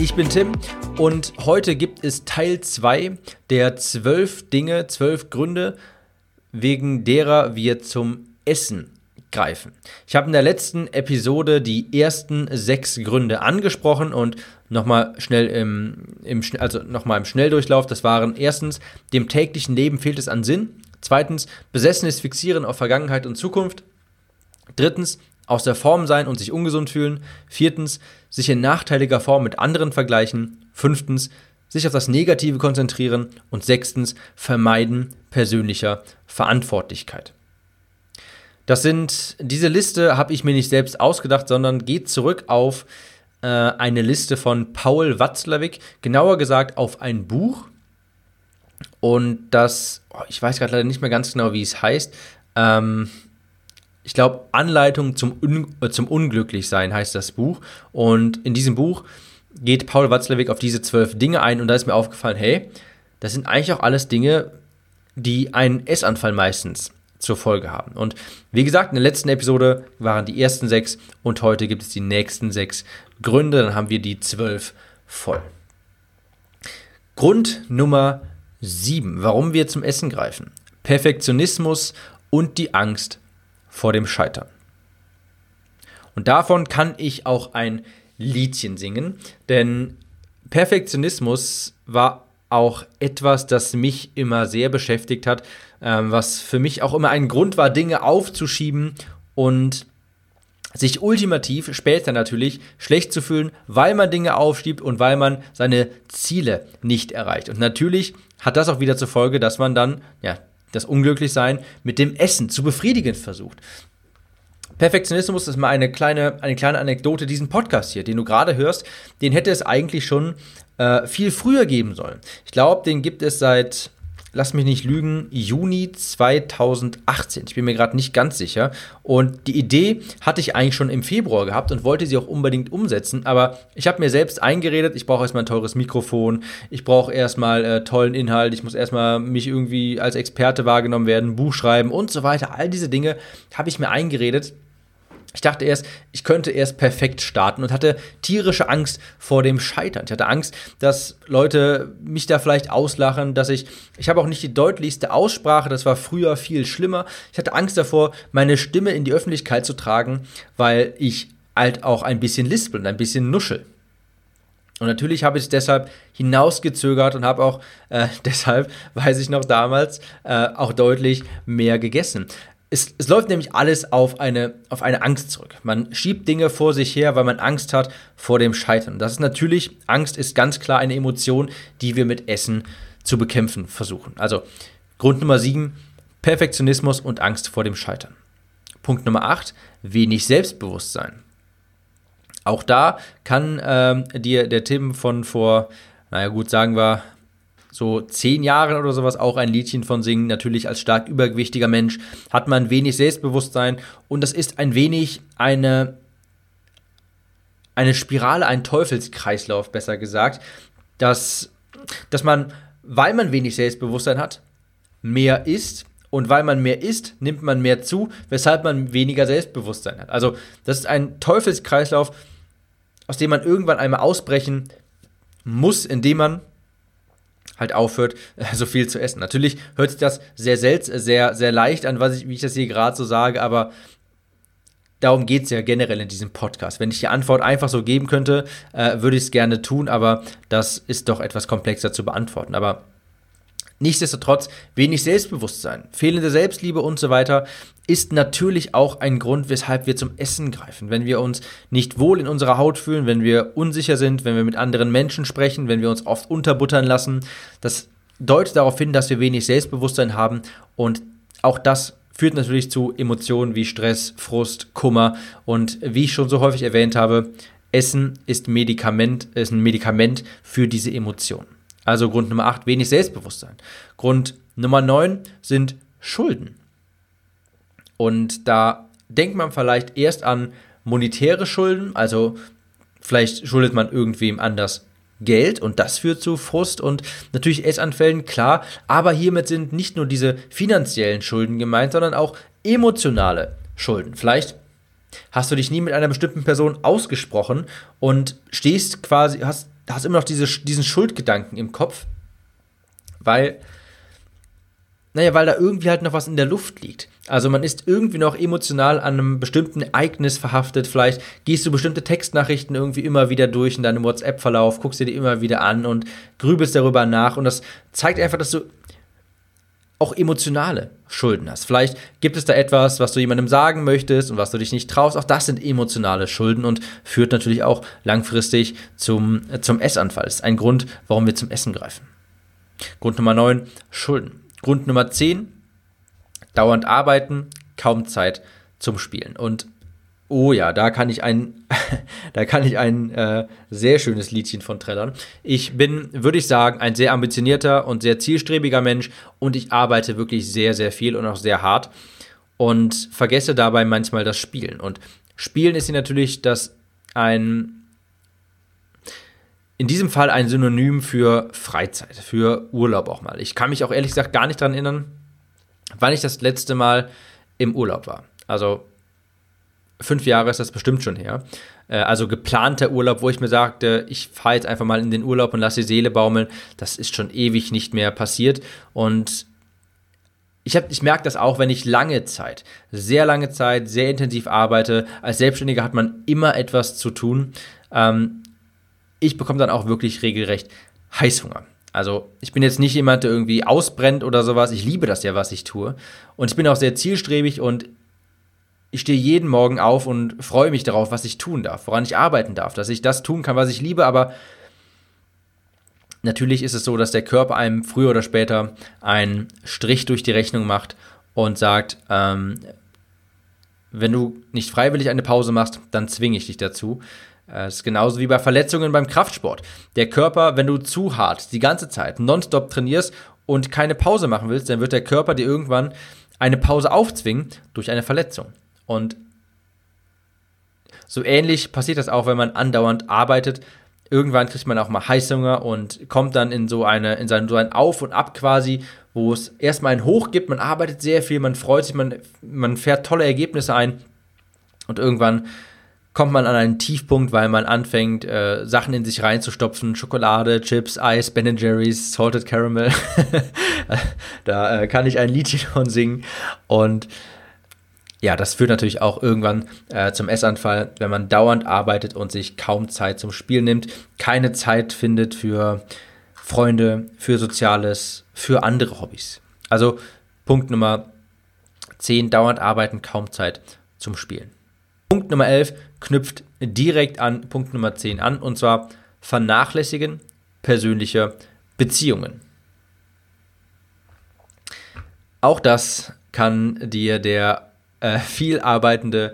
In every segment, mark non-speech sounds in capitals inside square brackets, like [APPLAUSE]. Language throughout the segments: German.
Ich bin Tim und heute gibt es Teil 2 der zwölf Dinge, zwölf Gründe, wegen derer wir zum Essen greifen. Ich habe in der letzten Episode die ersten sechs Gründe angesprochen und nochmal schnell im, im, also noch im Schnelldurchlauf. Das waren erstens, dem täglichen Leben fehlt es an Sinn. Zweitens, besessenes Fixieren auf Vergangenheit und Zukunft. Drittens, aus der Form sein und sich ungesund fühlen. Viertens, sich in nachteiliger Form mit anderen vergleichen. Fünftens, sich auf das Negative konzentrieren. Und sechstens, vermeiden persönlicher Verantwortlichkeit. Das sind, diese Liste habe ich mir nicht selbst ausgedacht, sondern geht zurück auf äh, eine Liste von Paul Watzlawick, genauer gesagt auf ein Buch. Und das, oh, ich weiß gerade leider nicht mehr ganz genau, wie es heißt. Ähm, ich glaube, Anleitung zum, Un äh, zum Unglücklichsein heißt das Buch. Und in diesem Buch geht Paul Watzlawick auf diese zwölf Dinge ein und da ist mir aufgefallen, hey, das sind eigentlich auch alles Dinge, die einen Essanfall meistens zur Folge haben. Und wie gesagt, in der letzten Episode waren die ersten sechs und heute gibt es die nächsten sechs Gründe. Dann haben wir die zwölf voll. Grund Nummer sieben, warum wir zum Essen greifen. Perfektionismus und die Angst vor dem Scheitern. Und davon kann ich auch ein Liedchen singen, denn Perfektionismus war auch etwas, das mich immer sehr beschäftigt hat, ähm, was für mich auch immer ein Grund war, Dinge aufzuschieben und sich ultimativ später natürlich schlecht zu fühlen, weil man Dinge aufschiebt und weil man seine Ziele nicht erreicht. Und natürlich hat das auch wieder zur Folge, dass man dann ja, das Unglücklichsein mit dem Essen zu befriedigen versucht. Perfektionismus ist mal eine kleine, eine kleine Anekdote. Diesen Podcast hier, den du gerade hörst, den hätte es eigentlich schon äh, viel früher geben sollen. Ich glaube, den gibt es seit lass mich nicht lügen, Juni 2018. Ich bin mir gerade nicht ganz sicher. Und die Idee hatte ich eigentlich schon im Februar gehabt und wollte sie auch unbedingt umsetzen. Aber ich habe mir selbst eingeredet, ich brauche erstmal ein teures Mikrofon, ich brauche erstmal äh, tollen Inhalt, ich muss erstmal mich irgendwie als Experte wahrgenommen werden, Buch schreiben und so weiter. All diese Dinge habe ich mir eingeredet. Ich dachte erst, ich könnte erst perfekt starten und hatte tierische Angst vor dem Scheitern. Ich hatte Angst, dass Leute mich da vielleicht auslachen, dass ich, ich habe auch nicht die deutlichste Aussprache, das war früher viel schlimmer. Ich hatte Angst davor, meine Stimme in die Öffentlichkeit zu tragen, weil ich halt auch ein bisschen lispel und ein bisschen nuschel. Und natürlich habe ich es deshalb hinausgezögert und habe auch äh, [LAUGHS] deshalb, weiß ich noch damals, äh, auch deutlich mehr gegessen. Es, es, läuft nämlich alles auf eine, auf eine Angst zurück. Man schiebt Dinge vor sich her, weil man Angst hat vor dem Scheitern. Das ist natürlich, Angst ist ganz klar eine Emotion, die wir mit Essen zu bekämpfen versuchen. Also Grund Nummer 7, Perfektionismus und Angst vor dem Scheitern. Punkt Nummer 8, wenig Selbstbewusstsein. Auch da kann ähm, dir der Tim von vor, naja gut, sagen wir so zehn Jahren oder sowas auch ein Liedchen von singen. Natürlich als stark übergewichtiger Mensch hat man wenig Selbstbewusstsein und das ist ein wenig eine, eine Spirale, ein Teufelskreislauf, besser gesagt, dass, dass man, weil man wenig Selbstbewusstsein hat, mehr isst und weil man mehr isst, nimmt man mehr zu, weshalb man weniger Selbstbewusstsein hat. Also das ist ein Teufelskreislauf, aus dem man irgendwann einmal ausbrechen muss, indem man halt aufhört, [LAUGHS] so viel zu essen. Natürlich hört sich das sehr seltsam, sehr, sehr leicht an, was ich, wie ich das hier gerade so sage, aber darum geht es ja generell in diesem Podcast. Wenn ich die Antwort einfach so geben könnte, äh, würde ich es gerne tun, aber das ist doch etwas komplexer zu beantworten. Aber Nichtsdestotrotz wenig Selbstbewusstsein, fehlende Selbstliebe und so weiter ist natürlich auch ein Grund, weshalb wir zum Essen greifen. Wenn wir uns nicht wohl in unserer Haut fühlen, wenn wir unsicher sind, wenn wir mit anderen Menschen sprechen, wenn wir uns oft unterbuttern lassen, das deutet darauf hin, dass wir wenig Selbstbewusstsein haben und auch das führt natürlich zu Emotionen wie Stress, Frust, Kummer und wie ich schon so häufig erwähnt habe, Essen ist Medikament, ist ein Medikament für diese Emotionen. Also Grund Nummer 8, wenig Selbstbewusstsein. Grund Nummer 9 sind Schulden. Und da denkt man vielleicht erst an monetäre Schulden, also vielleicht schuldet man irgendwem anders Geld und das führt zu Frust und natürlich Essanfällen, klar, aber hiermit sind nicht nur diese finanziellen Schulden gemeint, sondern auch emotionale Schulden. Vielleicht hast du dich nie mit einer bestimmten Person ausgesprochen und stehst quasi, hast, hast immer noch diese, diesen Schuldgedanken im Kopf, weil naja, weil da irgendwie halt noch was in der Luft liegt. Also man ist irgendwie noch emotional an einem bestimmten Ereignis verhaftet. Vielleicht gehst du bestimmte Textnachrichten irgendwie immer wieder durch in deinem WhatsApp-Verlauf, guckst dir die immer wieder an und grübelst darüber nach. Und das zeigt einfach, dass du auch emotionale Schulden hast. Vielleicht gibt es da etwas, was du jemandem sagen möchtest und was du dich nicht traust. Auch das sind emotionale Schulden und führt natürlich auch langfristig zum, zum Essanfall. Das ist ein Grund, warum wir zum Essen greifen. Grund Nummer 9, Schulden. Grund Nummer 10, dauernd arbeiten, kaum Zeit zum Spielen. Und oh ja, da kann ich ein, [LAUGHS] da kann ich ein äh, sehr schönes Liedchen von trällern. Ich bin, würde ich sagen, ein sehr ambitionierter und sehr zielstrebiger Mensch und ich arbeite wirklich sehr, sehr viel und auch sehr hart und vergesse dabei manchmal das Spielen. Und Spielen ist hier natürlich das ein in diesem Fall ein Synonym für Freizeit, für Urlaub auch mal. Ich kann mich auch ehrlich gesagt gar nicht daran erinnern, wann ich das letzte Mal im Urlaub war. Also fünf Jahre ist das bestimmt schon her. Äh, also geplanter Urlaub, wo ich mir sagte, ich fahre jetzt einfach mal in den Urlaub und lasse die Seele baumeln, das ist schon ewig nicht mehr passiert. Und ich, ich merke das auch, wenn ich lange Zeit, sehr lange Zeit, sehr intensiv arbeite. Als Selbstständiger hat man immer etwas zu tun. Ähm, ich bekomme dann auch wirklich regelrecht Heißhunger. Also ich bin jetzt nicht jemand, der irgendwie ausbrennt oder sowas. Ich liebe das ja, was ich tue. Und ich bin auch sehr zielstrebig und ich stehe jeden Morgen auf und freue mich darauf, was ich tun darf, woran ich arbeiten darf, dass ich das tun kann, was ich liebe. Aber natürlich ist es so, dass der Körper einem früher oder später einen Strich durch die Rechnung macht und sagt, ähm, wenn du nicht freiwillig eine Pause machst, dann zwinge ich dich dazu. Das äh, ist genauso wie bei Verletzungen beim Kraftsport. Der Körper, wenn du zu hart die ganze Zeit nonstop trainierst und keine Pause machen willst, dann wird der Körper dir irgendwann eine Pause aufzwingen durch eine Verletzung. Und so ähnlich passiert das auch, wenn man andauernd arbeitet. Irgendwann kriegt man auch mal Heißhunger und kommt dann in so eine, in so ein Auf und Ab quasi, wo es erstmal ein Hoch gibt, man arbeitet sehr viel, man freut sich, man, man fährt tolle Ergebnisse ein und irgendwann kommt man an einen Tiefpunkt, weil man anfängt, äh, Sachen in sich reinzustopfen. Schokolade, Chips, Eis, Ben Jerry's, Salted Caramel. [LAUGHS] da äh, kann ich ein Liedchen von singen. Und ja, das führt natürlich auch irgendwann äh, zum Essanfall, wenn man dauernd arbeitet und sich kaum Zeit zum Spiel nimmt, keine Zeit findet für Freunde, für Soziales, für andere Hobbys. Also Punkt Nummer 10, dauernd arbeiten, kaum Zeit zum Spielen. Punkt Nummer 11 knüpft direkt an Punkt Nummer 10 an und zwar Vernachlässigen persönlicher Beziehungen. Auch das kann dir der äh, viel arbeitende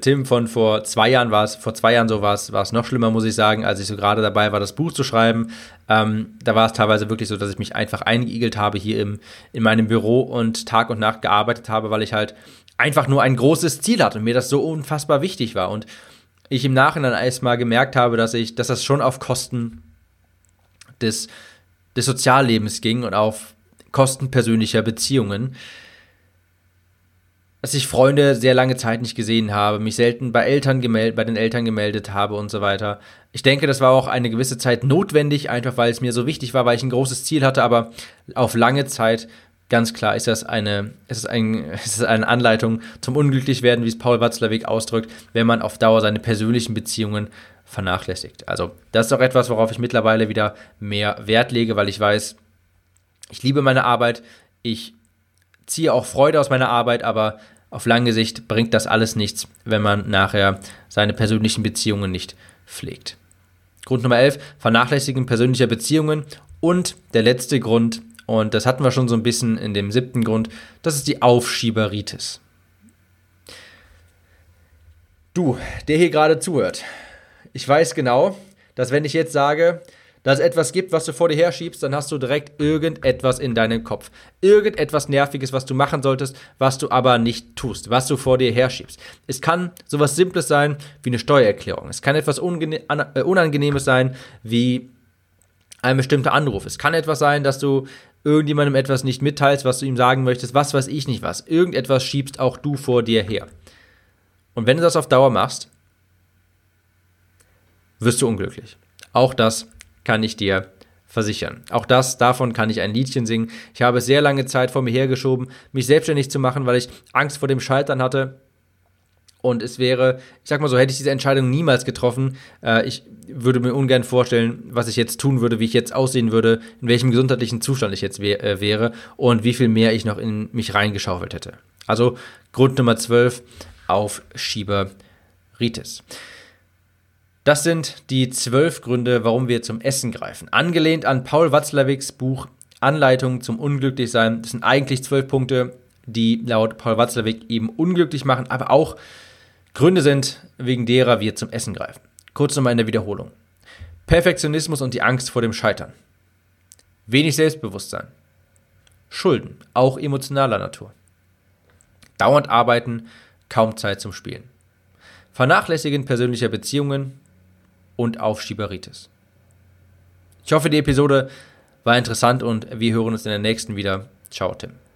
Tim von vor zwei Jahren war es, vor zwei Jahren so war es, war es noch schlimmer, muss ich sagen, als ich so gerade dabei war, das Buch zu schreiben. Ähm, da war es teilweise wirklich so, dass ich mich einfach eingeigelt habe hier im, in meinem Büro und Tag und Nacht gearbeitet habe, weil ich halt einfach nur ein großes Ziel hatte und mir das so unfassbar wichtig war. Und ich im Nachhinein erstmal gemerkt habe, dass ich, dass das schon auf Kosten des, des Soziallebens ging und auf Kosten persönlicher Beziehungen. Dass ich Freunde sehr lange Zeit nicht gesehen habe, mich selten bei Eltern gemeldet, bei den Eltern gemeldet habe und so weiter. Ich denke, das war auch eine gewisse Zeit notwendig, einfach weil es mir so wichtig war, weil ich ein großes Ziel hatte, aber auf lange Zeit Ganz klar ist das eine, ist ein, [LAUGHS] ist eine Anleitung zum Unglücklichwerden, wie es Paul Watzlawick ausdrückt, wenn man auf Dauer seine persönlichen Beziehungen vernachlässigt. Also, das ist auch etwas, worauf ich mittlerweile wieder mehr Wert lege, weil ich weiß, ich liebe meine Arbeit, ich ziehe auch Freude aus meiner Arbeit, aber auf lange Sicht bringt das alles nichts, wenn man nachher seine persönlichen Beziehungen nicht pflegt. Grund Nummer 11, Vernachlässigen persönlicher Beziehungen. Und der letzte Grund, Und das hatten wir schon so ein bisschen in dem siebten Grund. Das ist die Aufschieberitis. Du, der hier gerade zuhört. Ich weiß genau, dass wenn ich jetzt sage, dass etwas gibt, was du vor dir herschiebst, dann hast du direkt irgendetwas in deinem Kopf. Irgendetwas Nerviges, was du machen solltest, was du aber nicht tust, was du vor dir herschiebst. Es kann sowas Simples sein wie eine Steuererklärung. Es kann etwas äh, Unangenehmes sein wie ein bestimmter Anruf. Es kann etwas sein, dass du irgendjemandem etwas nicht mitteilst, was du ihm sagen möchtest, was weiß ich nicht was. Irgendetwas schiebst auch du vor dir her. Und wenn du das auf Dauer machst, wirst du unglücklich. Auch das kann ich dir versichern. Auch das, davon kann ich ein Liedchen singen. Ich habe sehr lange Zeit vor mir hergeschoben, mich selbstständig zu machen, weil ich Angst vor dem Scheitern hatte. Und es wäre, ich sag mal so, hätte ich diese Entscheidung niemals getroffen. Äh, ich würde mir ungern vorstellen, was ich jetzt tun würde, wie ich jetzt aussehen würde, in welchem gesundheitlichen Zustand ich jetzt wär, äh, wäre und wie viel mehr ich noch in mich reingeschaufelt hätte. Also Grund Nummer 12 auf Schieberitis. Das sind die zwölf Gründe, warum wir zum Essen greifen. Angelehnt an Paul Watzlawicks Buch Anleitung zum Unglücklichsein. Das sind eigentlich zwölf Punkte, die laut Paul Watzlawick eben unglücklich machen, aber auch Gründe sind, wegen derer wir zum Essen greifen. Kurz nochmal in der Wiederholung. Perfektionismus und die Angst vor dem Scheitern. Wenig Selbstbewusstsein. Schulden, auch emotionaler Natur. Dauernd arbeiten, kaum Zeit zum Spielen. Vernachlässigen persönlicher Beziehungen, und Aufschieberitis. Ich hoffe, die Episode war interessant und wir hören uns in der nächsten wieder. Ciao, Tim.